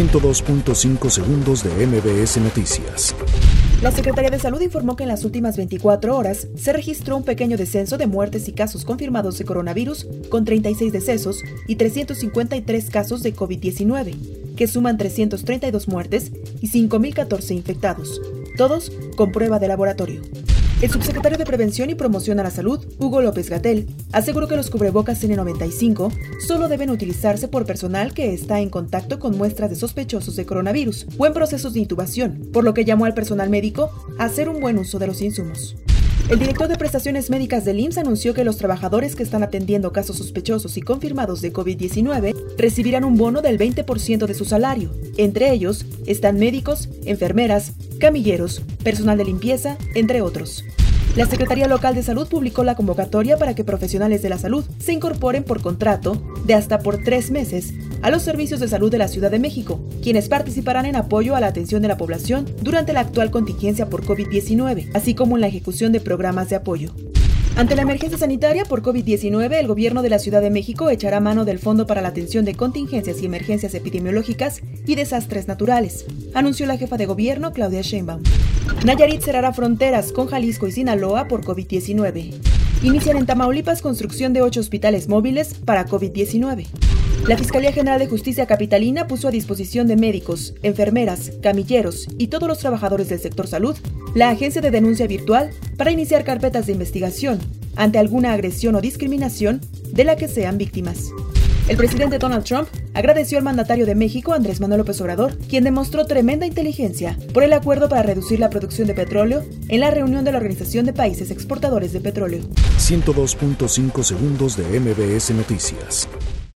102.5 segundos de MBS Noticias. La Secretaría de Salud informó que en las últimas 24 horas se registró un pequeño descenso de muertes y casos confirmados de coronavirus, con 36 decesos y 353 casos de COVID-19, que suman 332 muertes y 5.014 infectados, todos con prueba de laboratorio. El subsecretario de Prevención y Promoción a la Salud, Hugo López Gatel, aseguró que los cubrebocas N95 solo deben utilizarse por personal que está en contacto con muestras de sospechosos de coronavirus o en procesos de intubación, por lo que llamó al personal médico a hacer un buen uso de los insumos. El director de prestaciones médicas del IMSS anunció que los trabajadores que están atendiendo casos sospechosos y confirmados de COVID-19 recibirán un bono del 20% de su salario. Entre ellos están médicos, enfermeras, camilleros, personal de limpieza, entre otros. La Secretaría Local de Salud publicó la convocatoria para que profesionales de la salud se incorporen por contrato de hasta por tres meses a los servicios de salud de la Ciudad de México, quienes participarán en apoyo a la atención de la población durante la actual contingencia por COVID-19, así como en la ejecución de programas de apoyo. Ante la emergencia sanitaria por COVID-19, el gobierno de la Ciudad de México echará mano del Fondo para la Atención de Contingencias y Emergencias Epidemiológicas y Desastres Naturales, anunció la jefa de gobierno Claudia Sheinbaum. Nayarit cerrará fronteras con Jalisco y Sinaloa por COVID-19. Inician en Tamaulipas construcción de ocho hospitales móviles para COVID-19. La Fiscalía General de Justicia Capitalina puso a disposición de médicos, enfermeras, camilleros y todos los trabajadores del sector salud la agencia de denuncia virtual para iniciar carpetas de investigación ante alguna agresión o discriminación de la que sean víctimas. El presidente Donald Trump agradeció al mandatario de México, Andrés Manuel López Obrador, quien demostró tremenda inteligencia por el acuerdo para reducir la producción de petróleo en la reunión de la Organización de Países Exportadores de Petróleo. 102.5 segundos de MBS Noticias.